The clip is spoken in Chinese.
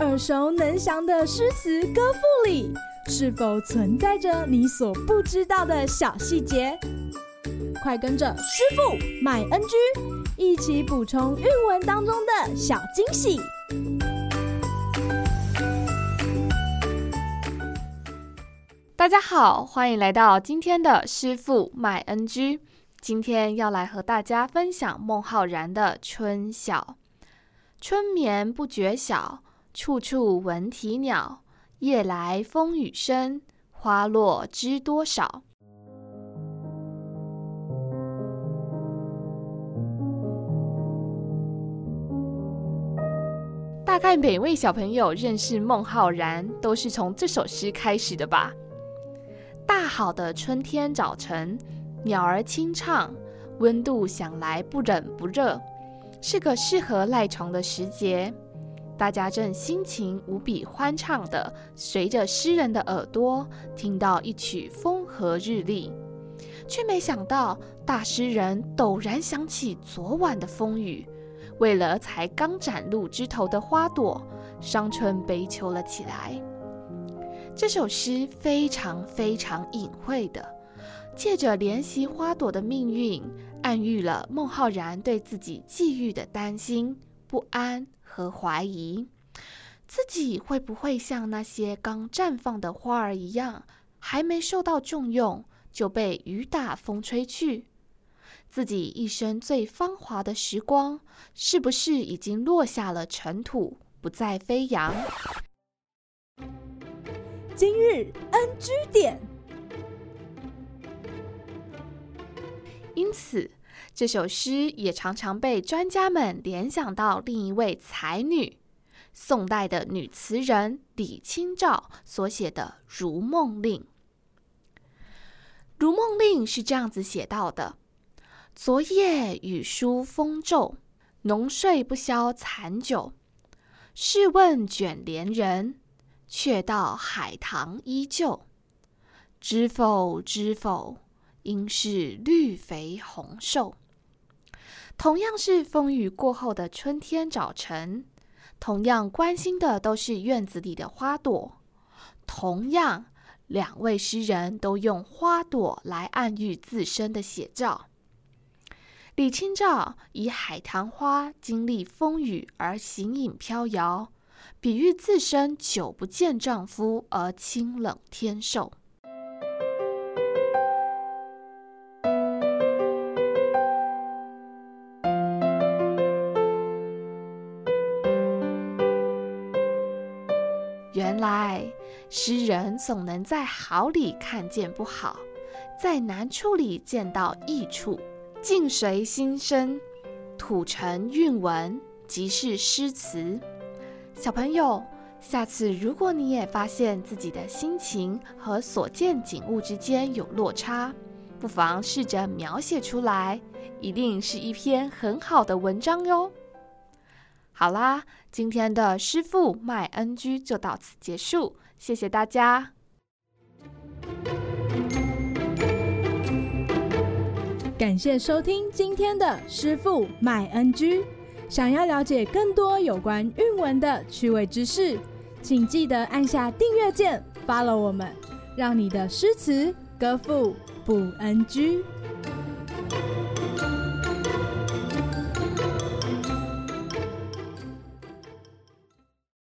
耳熟能详的诗词歌赋里，是否存在着你所不知道的小细节？快跟着师傅麦恩居一起补充韵文当中的小惊喜！大家好，欢迎来到今天的师傅麦恩居。今天要来和大家分享孟浩然的《春晓》：春眠不觉晓，处处闻啼鸟。夜来风雨声，花落知多少。大概每位小朋友认识孟浩然，都是从这首诗开始的吧？大好的春天早晨，鸟儿清唱，温度想来不冷不热，是个适合赖床的时节。大家正心情无比欢畅地随着诗人的耳朵听到一曲风和日丽，却没想到大诗人陡然想起昨晚的风雨，为了才刚崭露枝头的花朵，伤春悲秋了起来。这首诗非常非常隐晦的，借着怜惜花朵的命运，暗喻了孟浩然对自己际遇的担心、不安。和怀疑自己会不会像那些刚绽放的花儿一样，还没受到重用就被雨打风吹去？自己一生最芳华的时光，是不是已经落下了尘土，不再飞扬？今日 NG 点。因此。这首诗也常常被专家们联想到另一位才女，宋代的女词人李清照所写的《如梦令》。《如梦令》是这样子写到的：“昨夜雨疏风骤，浓睡不消残酒。试问卷帘人，却道海棠依旧。知否知否，应是绿肥红瘦。”同样是风雨过后的春天早晨，同样关心的都是院子里的花朵。同样，两位诗人都用花朵来暗喻自身的写照。李清照以海棠花经历风雨而形影飘摇，比喻自身久不见丈夫而清冷天瘦。原来诗人总能在好里看见不好，在难处里见到益处，境随心生，吐成韵文，即是诗词。小朋友，下次如果你也发现自己的心情和所见景物之间有落差，不妨试着描写出来，一定是一篇很好的文章哟。好啦，今天的师傅麦恩居就到此结束，谢谢大家。感谢收听今天的师傅麦恩居。想要了解更多有关韵文的趣味知识，请记得按下订阅键，follow 我们，让你的诗词歌赋不 NG。